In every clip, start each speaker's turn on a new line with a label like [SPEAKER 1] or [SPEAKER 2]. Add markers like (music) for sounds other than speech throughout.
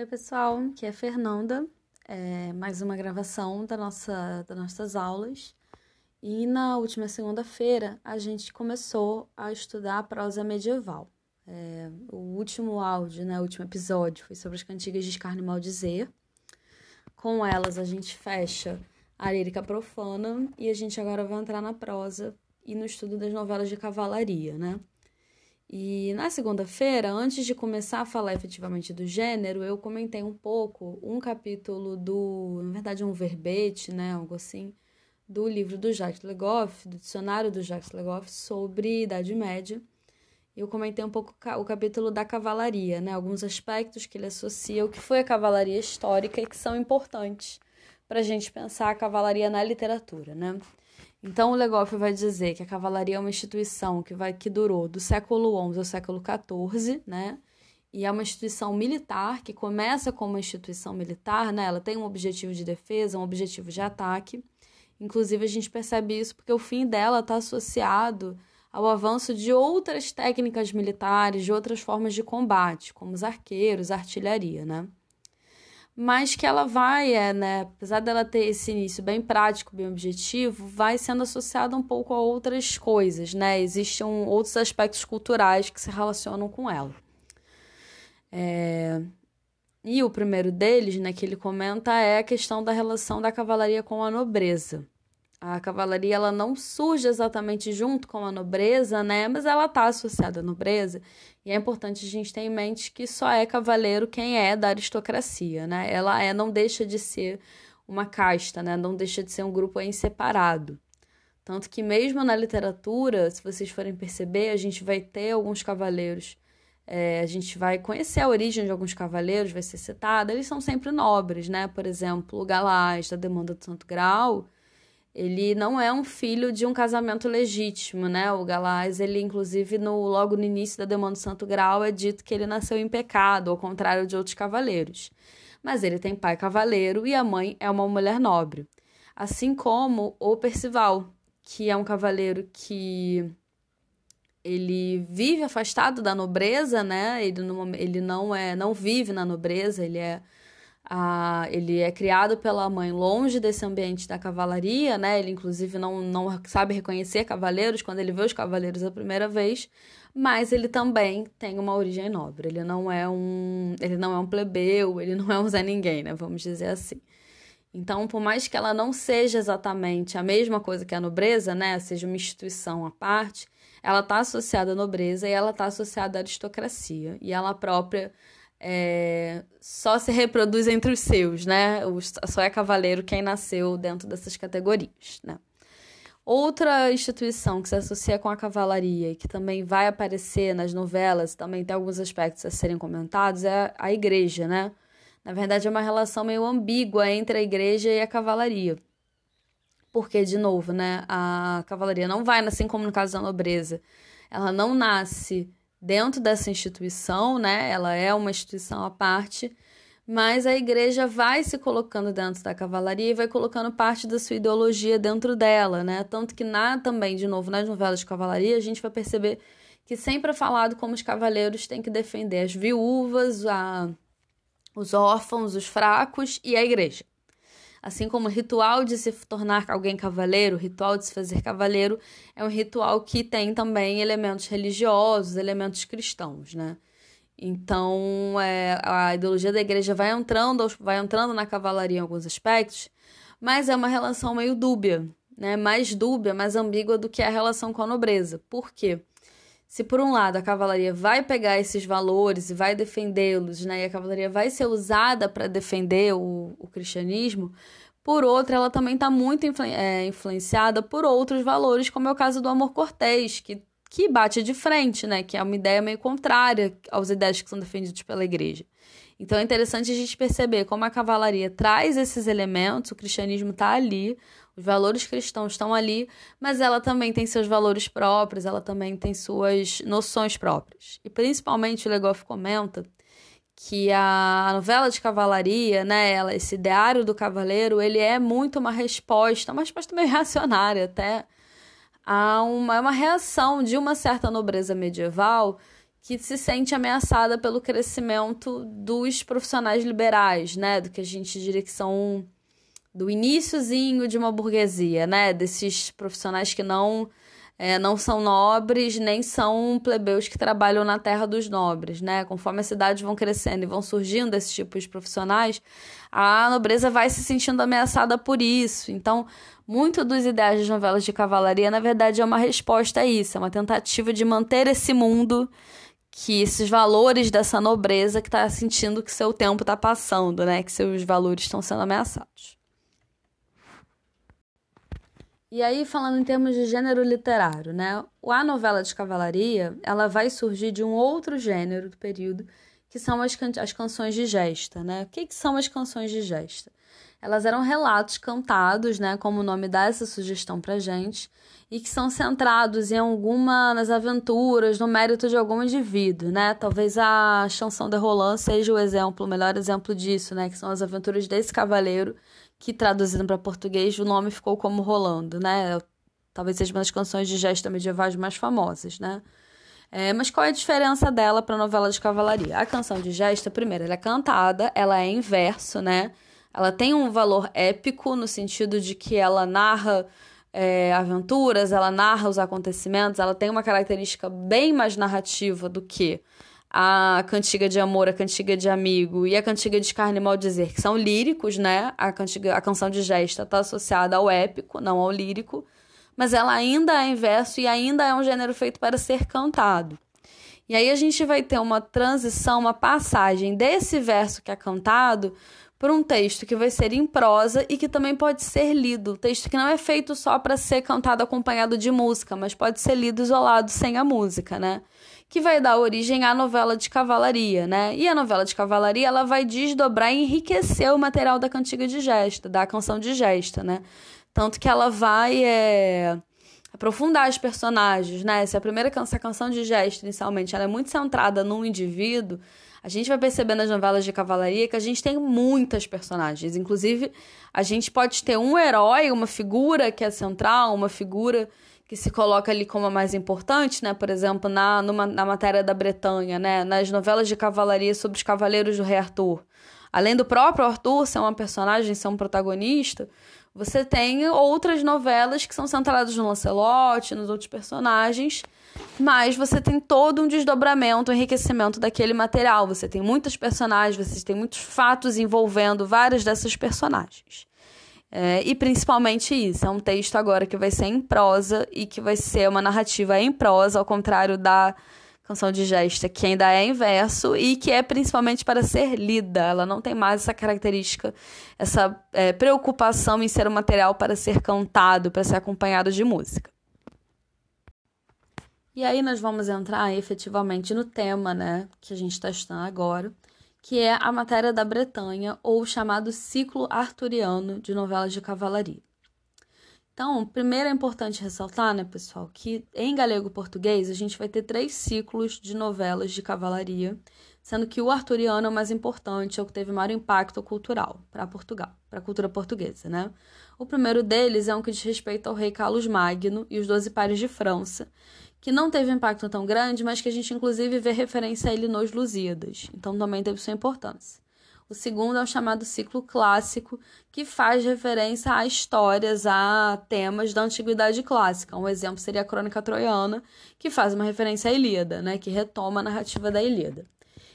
[SPEAKER 1] Oi, pessoal, aqui é a Fernanda. É mais uma gravação da nossa, das nossas aulas. E na última segunda-feira a gente começou a estudar a prosa medieval. É, o último áudio, né, o último episódio foi sobre as cantigas de escarne maldizer. Com elas a gente fecha a lírica profana e a gente agora vai entrar na prosa e no estudo das novelas de cavalaria, né? E na segunda-feira, antes de começar a falar efetivamente do gênero, eu comentei um pouco um capítulo do, na verdade, um verbete, né, algo assim, do livro do Jacques Legoff, do dicionário do Jacques Legoff sobre Idade Média. Eu comentei um pouco o capítulo da cavalaria, né, alguns aspectos que ele associa o que foi a cavalaria histórica e que são importantes para a gente pensar a cavalaria na literatura, né? Então, o Legoff vai dizer que a cavalaria é uma instituição que, vai, que durou do século XI ao século XIV, né? E é uma instituição militar que começa como uma instituição militar, né? Ela tem um objetivo de defesa, um objetivo de ataque. Inclusive, a gente percebe isso porque o fim dela está associado ao avanço de outras técnicas militares, de outras formas de combate, como os arqueiros, a artilharia, né? Mas que ela vai, é, né, apesar dela ter esse início bem prático, bem objetivo, vai sendo associada um pouco a outras coisas, né? Existem outros aspectos culturais que se relacionam com ela. É... E o primeiro deles, né, que ele comenta, é a questão da relação da cavalaria com a nobreza. A cavalaria ela não surge exatamente junto com a nobreza, né? Mas ela está associada à nobreza. E é importante a gente ter em mente que só é cavaleiro quem é da aristocracia, né? Ela é, não deixa de ser uma casta, né? Não deixa de ser um grupo em separado. Tanto que mesmo na literatura, se vocês forem perceber, a gente vai ter alguns cavaleiros. É, a gente vai conhecer a origem de alguns cavaleiros, vai ser citada. Eles são sempre nobres, né? Por exemplo, o Galás da Demanda do Santo Grau ele não é um filho de um casamento legítimo, né? O Galás, ele inclusive no logo no início da demanda do Santo Grau é dito que ele nasceu em pecado, ao contrário de outros cavaleiros. Mas ele tem pai cavaleiro e a mãe é uma mulher nobre. Assim como o Percival, que é um cavaleiro que ele vive afastado da nobreza, né? Ele não, ele não é, não vive na nobreza, ele é ah, ele é criado pela mãe longe desse ambiente da cavalaria, né? Ele, inclusive, não, não sabe reconhecer cavaleiros quando ele vê os cavaleiros a primeira vez, mas ele também tem uma origem nobre. Ele não é um, ele não é um plebeu, ele não é um Zé Ninguém, né? Vamos dizer assim. Então, por mais que ela não seja exatamente a mesma coisa que a nobreza, né? Seja uma instituição à parte, ela está associada à nobreza e ela está associada à aristocracia. E ela própria é, só se reproduz entre os seus, né? só é cavaleiro quem nasceu dentro dessas categorias, né? Outra instituição que se associa com a cavalaria e que também vai aparecer nas novelas, também tem alguns aspectos a serem comentados, é a igreja, né? Na verdade, é uma relação meio ambígua entre a igreja e a cavalaria. Porque, de novo, né, a cavalaria não vai, assim como no caso da nobreza, ela não nasce dentro dessa instituição, né? Ela é uma instituição à parte, mas a igreja vai se colocando dentro da cavalaria e vai colocando parte da sua ideologia dentro dela, né? Tanto que na também, de novo, nas novelas de cavalaria, a gente vai perceber que sempre é falado como os cavaleiros têm que defender as viúvas, a, os órfãos, os fracos e a igreja. Assim como o ritual de se tornar alguém cavaleiro, o ritual de se fazer cavaleiro, é um ritual que tem também elementos religiosos, elementos cristãos, né? Então, é, a ideologia da igreja vai entrando, vai entrando na cavalaria em alguns aspectos, mas é uma relação meio dúbia, né? Mais dúbia, mais ambígua do que a relação com a nobreza. Por quê? Se por um lado a cavalaria vai pegar esses valores e vai defendê-los, né, e a cavalaria vai ser usada para defender o, o, cristianismo, por outro, ela também está muito influ é, influenciada por outros valores, como é o caso do amor cortês, que, que bate de frente, né, que é uma ideia meio contrária às ideias que são defendidas pela igreja. Então é interessante a gente perceber como a cavalaria traz esses elementos, o cristianismo está ali, valores cristãos estão ali, mas ela também tem seus valores próprios, ela também tem suas noções próprias. E principalmente o Legoff comenta que a novela de cavalaria, né, ela, esse ideário do cavaleiro, ele é muito uma resposta, uma resposta meio (laughs) reacionária até, a uma, é uma reação de uma certa nobreza medieval que se sente ameaçada pelo crescimento dos profissionais liberais, né? Do que a gente diria que são do iníciozinho de uma burguesia, né? Desses profissionais que não é, não são nobres, nem são plebeus que trabalham na terra dos nobres, né? Conforme as cidades vão crescendo e vão surgindo esses tipos de profissionais, a nobreza vai se sentindo ameaçada por isso. Então, muito dos ideais das novelas de cavalaria, na verdade, é uma resposta a isso, é uma tentativa de manter esse mundo que esses valores dessa nobreza que está sentindo que seu tempo está passando, né? Que seus valores estão sendo ameaçados. E aí, falando em termos de gênero literário, né? A novela de cavalaria, ela vai surgir de um outro gênero do período, que são as, can as canções de gesta, né? O que, que são as canções de gesta? Elas eram relatos cantados, né? Como o nome dá essa sugestão pra gente, e que são centrados em alguma, nas aventuras, no mérito de algum indivíduo, né? Talvez a Chanson de Roland seja o exemplo, o melhor exemplo disso, né? Que são as aventuras desse cavaleiro que traduzindo para português o nome ficou como Rolando, né? Talvez seja uma das canções de gesta medievais mais famosas, né? É, mas qual é a diferença dela para a novela de cavalaria? A canção de gesta, primeiro, ela é cantada, ela é em verso, né? Ela tem um valor épico no sentido de que ela narra é, aventuras, ela narra os acontecimentos, ela tem uma característica bem mais narrativa do que a cantiga de amor, a cantiga de amigo e a cantiga de carne mal dizer, que são líricos, né? A, cantiga, a canção de gesta está associada ao épico, não ao lírico, mas ela ainda é em verso e ainda é um gênero feito para ser cantado. E aí a gente vai ter uma transição, uma passagem desse verso que é cantado para um texto que vai ser em prosa e que também pode ser lido. Texto que não é feito só para ser cantado acompanhado de música, mas pode ser lido isolado sem a música, né? Que vai dar origem à novela de cavalaria, né? E a novela de cavalaria ela vai desdobrar e enriquecer o material da cantiga de gesta, da canção de gesta, né? Tanto que ela vai é, aprofundar os personagens, né? Se a primeira canção, a canção de gesta, inicialmente, ela é muito centrada num indivíduo, a gente vai perceber nas novelas de cavalaria que a gente tem muitas personagens. Inclusive, a gente pode ter um herói, uma figura que é central, uma figura que se coloca ali como a mais importante, né? Por exemplo, na, numa, na matéria da Bretanha, né? Nas novelas de cavalaria sobre os cavaleiros do rei Arthur. Além do próprio Arthur ser uma personagem, ser um protagonista, você tem outras novelas que são centradas no Lancelot, nos outros personagens, mas você tem todo um desdobramento, um enriquecimento daquele material. Você tem muitos personagens, você tem muitos fatos envolvendo várias dessas personagens. É, e principalmente isso, é um texto agora que vai ser em prosa e que vai ser uma narrativa em prosa, ao contrário da canção de gesta, que ainda é em verso e que é principalmente para ser lida. Ela não tem mais essa característica, essa é, preocupação em ser um material para ser cantado, para ser acompanhado de música. E aí nós vamos entrar efetivamente no tema, né, que a gente está estudando agora, que é a matéria da Bretanha, ou chamado ciclo arturiano de novelas de cavalaria. Então, primeiro é importante ressaltar, né, pessoal, que em galego-português a gente vai ter três ciclos de novelas de cavalaria, sendo que o arturiano é o mais importante, é o que teve maior impacto cultural para Portugal, para a cultura portuguesa, né? O primeiro deles é um que diz respeito ao rei Carlos Magno e os Doze Pares de França, que não teve impacto tão grande, mas que a gente inclusive vê referência a ele nos Lusíadas, então também teve sua importância. O segundo é o chamado ciclo clássico, que faz referência a histórias, a temas da antiguidade clássica. Um exemplo seria a Crônica Troiana, que faz uma referência à Ilíada, né, que retoma a narrativa da Ilíada.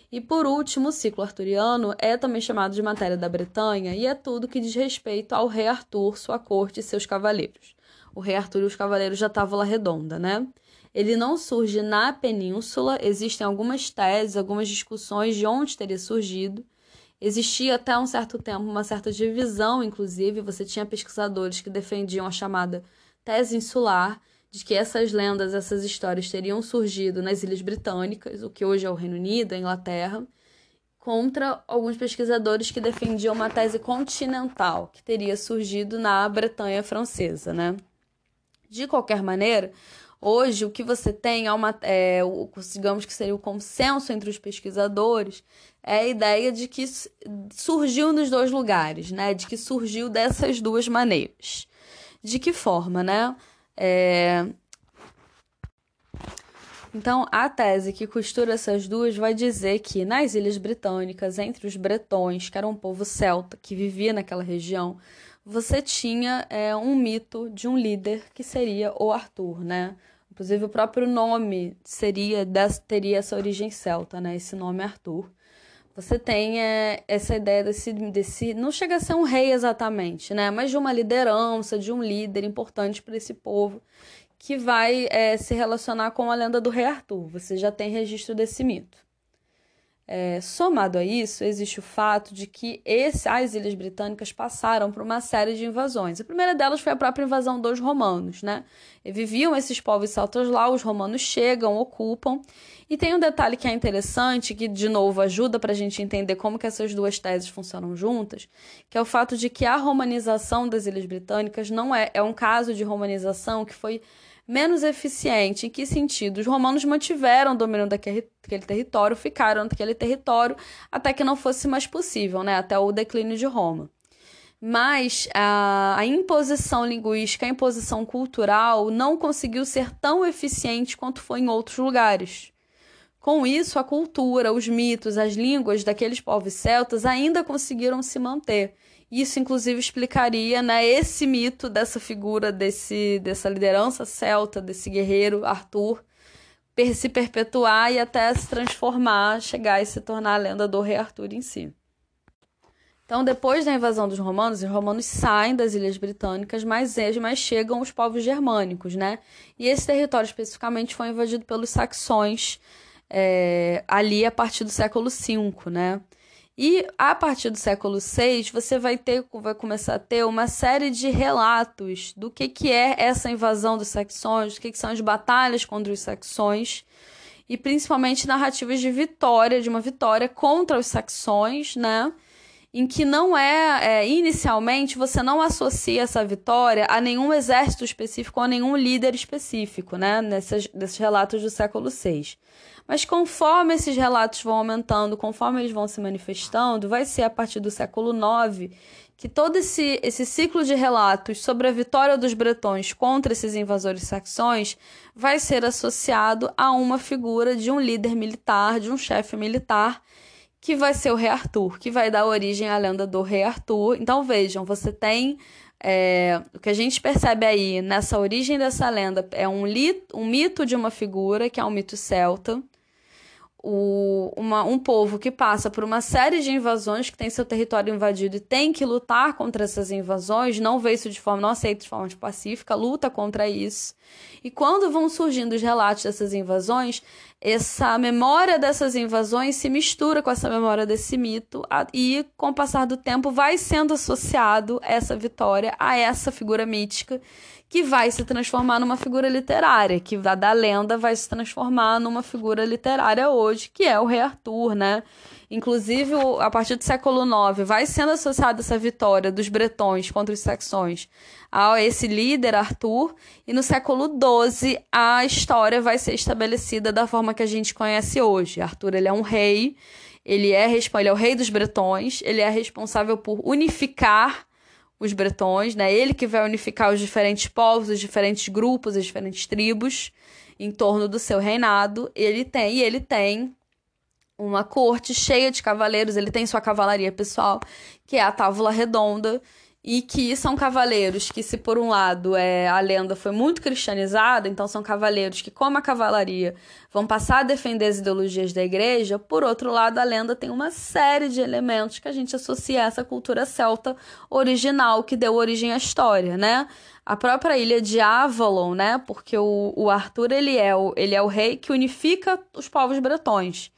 [SPEAKER 1] E por último, o ciclo arturiano é também chamado de matéria da Bretanha e é tudo que diz respeito ao rei Arthur, sua corte e seus cavaleiros. O rei Arthur e os cavaleiros já Távola Redonda, né? Ele não surge na península, existem algumas teses, algumas discussões de onde teria surgido. Existia até um certo tempo uma certa divisão, inclusive, você tinha pesquisadores que defendiam a chamada tese insular, de que essas lendas, essas histórias teriam surgido nas Ilhas Britânicas, o que hoje é o Reino Unido, a Inglaterra, contra alguns pesquisadores que defendiam uma tese continental, que teria surgido na Bretanha francesa, né? De qualquer maneira, Hoje, o que você tem é uma, é, o, digamos que seria o consenso entre os pesquisadores, é a ideia de que surgiu nos dois lugares, né? De que surgiu dessas duas maneiras. De que forma, né? É... Então, a tese que costura essas duas vai dizer que nas Ilhas Britânicas, entre os bretões, que era um povo celta que vivia naquela região, você tinha é, um mito de um líder que seria o Arthur, né? Inclusive o próprio nome seria teria essa origem celta, né? Esse nome Arthur. Você tem é, essa ideia desse, desse. Não chega a ser um rei exatamente, né? Mas de uma liderança, de um líder importante para esse povo que vai é, se relacionar com a lenda do rei Arthur. Você já tem registro desse mito. É, somado a isso, existe o fato de que esse, as Ilhas Britânicas passaram por uma série de invasões. A primeira delas foi a própria invasão dos romanos, né? E viviam esses povos celtas lá, os romanos chegam, ocupam. E tem um detalhe que é interessante, que de novo ajuda para a gente entender como que essas duas teses funcionam juntas, que é o fato de que a romanização das Ilhas Britânicas não é, é um caso de romanização que foi menos eficiente. Em que sentido? Os romanos mantiveram o domínio daquele, território, ficaram naquele território até que não fosse mais possível, né? até o declínio de Roma. Mas a, a imposição linguística, a imposição cultural não conseguiu ser tão eficiente quanto foi em outros lugares. Com isso, a cultura, os mitos, as línguas daqueles povos celtas ainda conseguiram se manter. Isso, inclusive, explicaria né, esse mito dessa figura, desse, dessa liderança celta, desse guerreiro Arthur, se perpetuar e até se transformar, chegar e se tornar a lenda do rei Arthur em si. Então, depois da invasão dos romanos, os romanos saem das ilhas britânicas, mas, mas chegam os povos germânicos, né? E esse território especificamente foi invadido pelos saxões é, ali a partir do século V, né? E a partir do século VI, você vai ter, vai começar a ter uma série de relatos do que, que é essa invasão dos saxões, do que, que são as batalhas contra os saxões, e principalmente narrativas de vitória, de uma vitória contra os saxões, né? Em que não é, é inicialmente você não associa essa vitória a nenhum exército específico ou a nenhum líder específico, né? Nesses, nesses relatos do século VI. Mas conforme esses relatos vão aumentando, conforme eles vão se manifestando, vai ser a partir do século IX que todo esse, esse ciclo de relatos sobre a vitória dos bretões contra esses invasores saxões vai ser associado a uma figura de um líder militar, de um chefe militar, que vai ser o rei Arthur, que vai dar origem à lenda do rei Arthur. Então vejam, você tem é, o que a gente percebe aí nessa origem dessa lenda é um, li, um mito de uma figura, que é um mito celta, o, uma, um povo que passa por uma série de invasões, que tem seu território invadido e tem que lutar contra essas invasões, não vê isso de forma, não aceita de forma pacífica, luta contra isso. E quando vão surgindo os relatos dessas invasões, essa memória dessas invasões se mistura com essa memória desse mito e, com o passar do tempo, vai sendo associado essa vitória a essa figura mítica que vai se transformar numa figura literária, que da, da lenda vai se transformar numa figura literária hoje, que é o rei Arthur, né? Inclusive, a partir do século IX, vai sendo associada essa vitória dos bretões contra os saxões a esse líder, Arthur, e no século XII a história vai ser estabelecida da forma que a gente conhece hoje. Arthur ele é um rei, ele é, ele é o rei dos bretões, ele é responsável por unificar os bretões, né? Ele que vai unificar os diferentes povos, os diferentes grupos, as diferentes tribos em torno do seu reinado. Ele tem, e ele tem uma corte cheia de cavaleiros, ele tem sua cavalaria pessoal, que é a Távola Redonda, e que são cavaleiros que, se por um lado é, a lenda foi muito cristianizada, então são cavaleiros que, como a cavalaria, vão passar a defender as ideologias da igreja, por outro lado, a lenda tem uma série de elementos que a gente associa a essa cultura celta original que deu origem à história, né? A própria ilha de Avalon, né? Porque o, o Arthur ele é o, ele é o rei que unifica os povos bretões.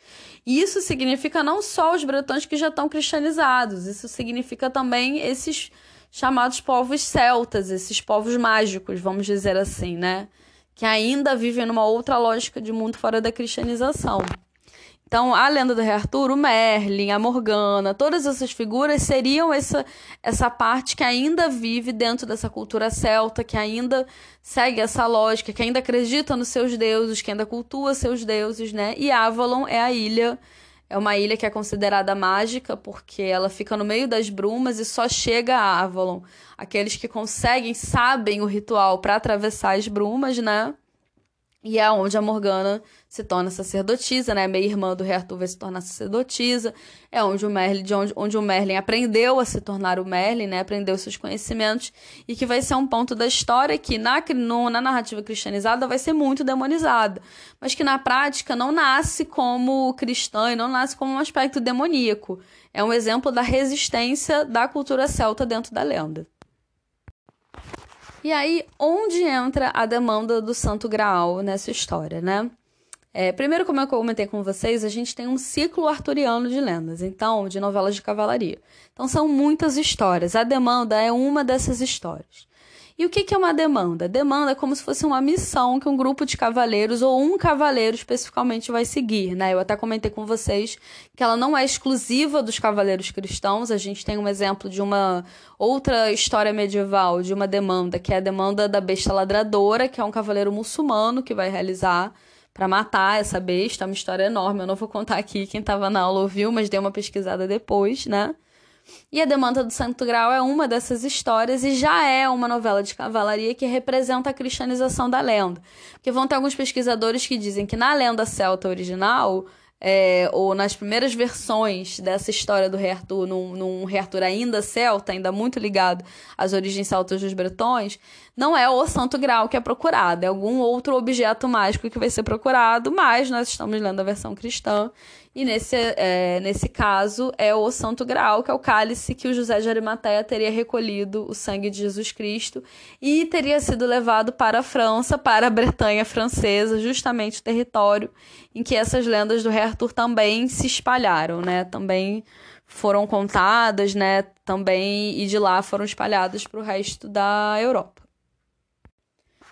[SPEAKER 1] E isso significa não só os bretões que já estão cristianizados, isso significa também esses chamados povos celtas, esses povos mágicos, vamos dizer assim, né? Que ainda vivem numa outra lógica de mundo fora da cristianização. Então, a lenda do rei Arthur, o Merlin, a Morgana, todas essas figuras seriam essa, essa parte que ainda vive dentro dessa cultura celta, que ainda segue essa lógica, que ainda acredita nos seus deuses, que ainda cultua seus deuses, né? E Avalon é a ilha é uma ilha que é considerada mágica porque ela fica no meio das brumas e só chega a Avalon. Aqueles que conseguem, sabem o ritual para atravessar as brumas, né? E é onde a Morgana se torna sacerdotisa, né? Meia irmã do rei Arthur vai se tornar sacerdotisa. É onde o Merlin, de onde, onde o Merlin aprendeu a se tornar o Merlin, né? Aprendeu seus conhecimentos. E que vai ser um ponto da história que na, no, na narrativa cristianizada vai ser muito demonizada. Mas que na prática não nasce como cristã e não nasce como um aspecto demoníaco. É um exemplo da resistência da cultura celta dentro da lenda. E aí, onde entra a demanda do Santo Graal nessa história, né? É, primeiro, como eu comentei com vocês, a gente tem um ciclo arturiano de lendas, então, de novelas de cavalaria. Então, são muitas histórias. A demanda é uma dessas histórias. E o que é uma demanda? Demanda é como se fosse uma missão que um grupo de cavaleiros ou um cavaleiro especificamente vai seguir, né? Eu até comentei com vocês que ela não é exclusiva dos cavaleiros cristãos. A gente tem um exemplo de uma outra história medieval de uma demanda, que é a demanda da besta ladradora, que é um cavaleiro muçulmano que vai realizar para matar essa besta. É uma história enorme. Eu não vou contar aqui, quem estava na aula ouviu, mas dei uma pesquisada depois, né? E a Demanda do Santo Grau é uma dessas histórias e já é uma novela de cavalaria que representa a cristianização da lenda. Porque vão ter alguns pesquisadores que dizem que na lenda celta original, é, ou nas primeiras versões dessa história do rei Arthur, num, num rei Arthur ainda celta, ainda muito ligado às origens celtas dos bretões, não é o Santo Grau que é procurado, é algum outro objeto mágico que vai ser procurado, mas nós estamos lendo a versão cristã e nesse, é, nesse caso é o Santo Graal, que é o cálice que o José de Arimateia teria recolhido o sangue de Jesus Cristo e teria sido levado para a França, para a Bretanha francesa, justamente o território em que essas lendas do rei Arthur também se espalharam, né? Também foram contadas, né? Também e de lá foram espalhadas para o resto da Europa.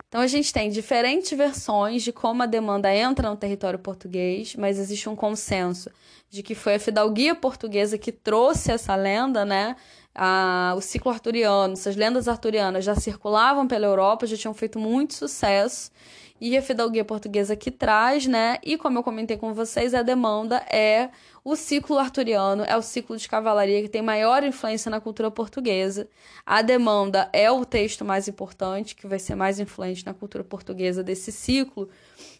[SPEAKER 1] Então a gente tem diferentes versões de como a demanda entra no território português, mas existe um consenso de que foi a fidalguia portuguesa que trouxe essa lenda, né? A, o ciclo arturiano, essas lendas arturianas já circulavam pela Europa, já tinham feito muito sucesso e a fidalguia portuguesa que traz, né? E como eu comentei com vocês, a demanda é o ciclo arturiano, é o ciclo de cavalaria que tem maior influência na cultura portuguesa. A demanda é o texto mais importante, que vai ser mais influente na cultura portuguesa desse ciclo.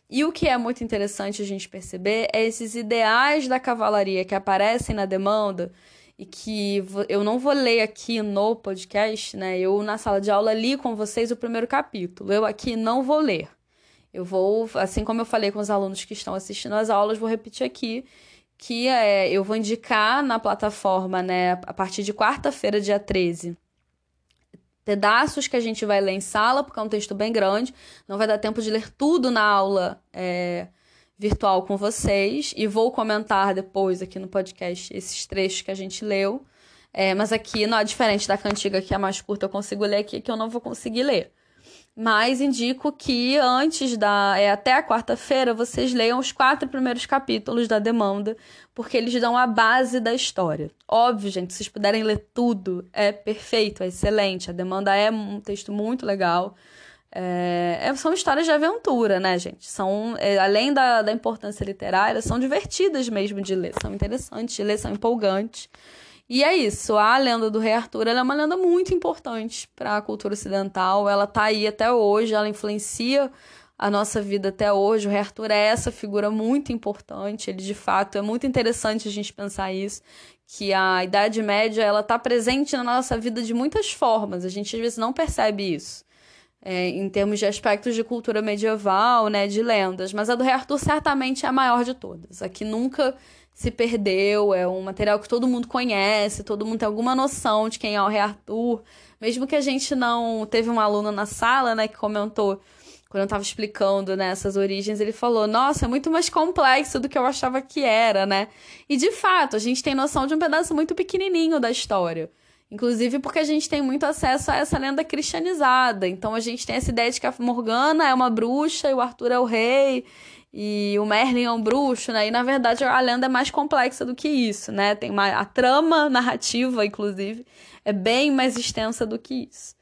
[SPEAKER 1] E o que é muito interessante a gente perceber é esses ideais da cavalaria que aparecem na demanda e que eu não vou ler aqui no podcast, né? Eu na sala de aula li com vocês o primeiro capítulo. Eu aqui não vou ler. Eu vou, assim como eu falei com os alunos que estão assistindo as aulas, vou repetir aqui que é, eu vou indicar na plataforma, né, a partir de quarta-feira, dia 13, pedaços que a gente vai ler em sala, porque é um texto bem grande, não vai dar tempo de ler tudo na aula é, virtual com vocês, e vou comentar depois aqui no podcast esses trechos que a gente leu. É, mas aqui, não é diferente da cantiga, que é mais curta, eu consigo ler aqui, que eu não vou conseguir ler mas indico que antes da. É, até a quarta-feira vocês leiam os quatro primeiros capítulos da demanda, porque eles dão a base da história. Óbvio, gente, se vocês puderem ler tudo, é perfeito, é excelente. A demanda é um texto muito legal. É, é são histórias de aventura, né, gente? São, é, além da, da importância literária, são divertidas mesmo de ler, são interessantes de ler, são empolgantes. E é isso, a lenda do Rei Arthur é uma lenda muito importante para a cultura ocidental. Ela tá aí até hoje, ela influencia a nossa vida até hoje. O Rei Arthur é essa figura muito importante. Ele, de fato, é muito interessante a gente pensar isso, que a Idade Média ela tá presente na nossa vida de muitas formas. A gente às vezes não percebe isso. É, em termos de aspectos de cultura medieval, né, de lendas, mas a do Rei Arthur certamente é a maior de todas. Aqui nunca se perdeu, é um material que todo mundo conhece, todo mundo tem alguma noção de quem é o Rei Arthur. Mesmo que a gente não. Teve um aluno na sala, né, que comentou, quando eu estava explicando né, essas origens, ele falou: Nossa, é muito mais complexo do que eu achava que era, né? E de fato, a gente tem noção de um pedaço muito pequenininho da história. Inclusive porque a gente tem muito acesso a essa lenda cristianizada. Então a gente tem essa ideia de que a Morgana é uma bruxa e o Arthur é o rei e o Merlin é um bruxo, né? E na verdade a lenda é mais complexa do que isso, né? Tem uma, a trama narrativa, inclusive, é bem mais extensa do que isso.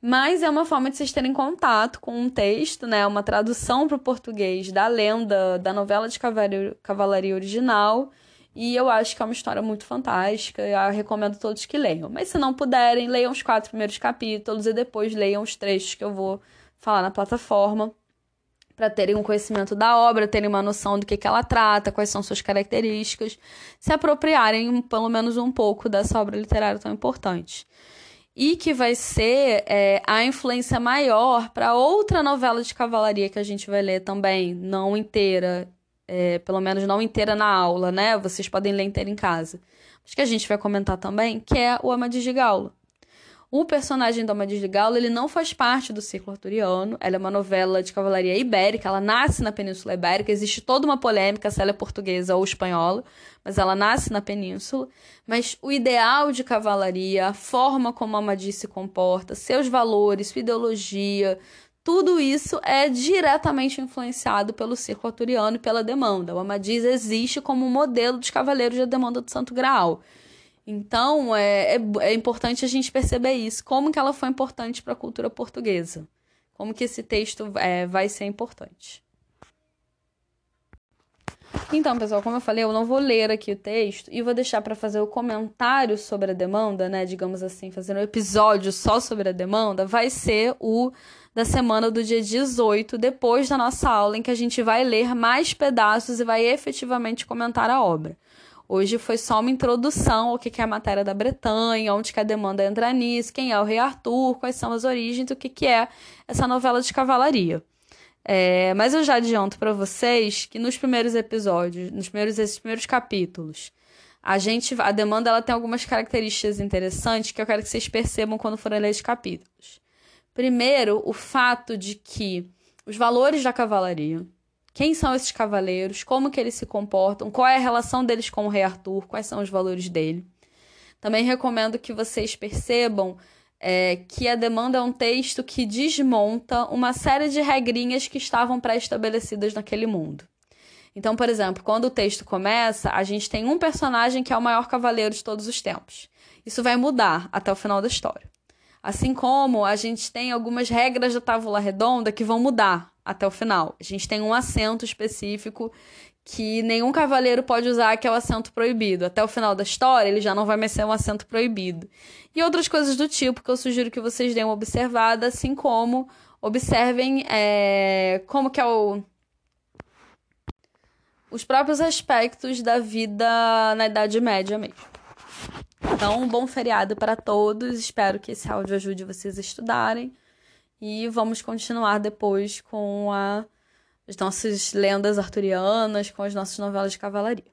[SPEAKER 1] Mas é uma forma de vocês terem contato com um texto, né? Uma tradução para o português da lenda da novela de cavalaria, cavalaria original. E eu acho que é uma história muito fantástica. Eu recomendo todos que leiam. Mas se não puderem, leiam os quatro primeiros capítulos e depois leiam os trechos que eu vou falar na plataforma para terem um conhecimento da obra, terem uma noção do que, que ela trata, quais são suas características, se apropriarem pelo menos um pouco dessa obra literária tão importante. E que vai ser é, a influência maior para outra novela de cavalaria que a gente vai ler também, não inteira, é, pelo menos não inteira na aula, né? Vocês podem ler inteira em casa. Mas que a gente vai comentar também, que é o Amadis de Gaula. O personagem da Amadis de Gaula, ele não faz parte do ciclo arturiano. Ela é uma novela de cavalaria ibérica. Ela nasce na Península Ibérica. Existe toda uma polêmica se ela é portuguesa ou espanhola, mas ela nasce na Península. Mas o ideal de cavalaria, a forma como a Amadis se comporta, seus valores, sua ideologia, tudo isso é diretamente influenciado pelo ciclo arturiano e pela demanda. O Amadis existe como modelo dos cavaleiros da demanda do Santo Graal. Então, é, é, é, importante a gente perceber isso. Como que ela foi importante para a cultura portuguesa. Como que esse texto é, vai ser importante. Então, pessoal, como eu falei, eu não vou ler aqui o texto e vou deixar para fazer o comentário sobre a demanda, né? Digamos assim, fazer um episódio só sobre a demanda, vai ser o da semana do dia 18, depois da nossa aula, em que a gente vai ler mais pedaços e vai efetivamente comentar a obra. Hoje foi só uma introdução ao que é a matéria da Bretanha, onde que a demanda entra nisso, quem é o rei Arthur, quais são as origens, o que, que é essa novela de cavalaria. É, mas eu já adianto para vocês que nos primeiros episódios, nos primeiros, esses primeiros capítulos, a gente, a demanda ela tem algumas características interessantes que eu quero que vocês percebam quando forem ler os capítulos. Primeiro, o fato de que os valores da cavalaria, quem são esses cavaleiros, como que eles se comportam, qual é a relação deles com o rei Arthur, quais são os valores dele. Também recomendo que vocês percebam é, que a demanda é um texto que desmonta uma série de regrinhas que estavam pré-estabelecidas naquele mundo. Então, por exemplo, quando o texto começa, a gente tem um personagem que é o maior cavaleiro de todos os tempos. Isso vai mudar até o final da história. Assim como a gente tem algumas regras da tábua redonda que vão mudar até o final. A gente tem um assento específico que nenhum cavaleiro pode usar, que é o assento proibido. Até o final da história, ele já não vai mais ser um assento proibido. E outras coisas do tipo que eu sugiro que vocês deem uma observada, assim como observem é, como que é o os próprios aspectos da vida na Idade Média mesmo. Então, um bom feriado para todos. Espero que esse áudio ajude vocês a estudarem. E vamos continuar depois com a, as nossas lendas arturianas, com as nossas novelas de cavalaria.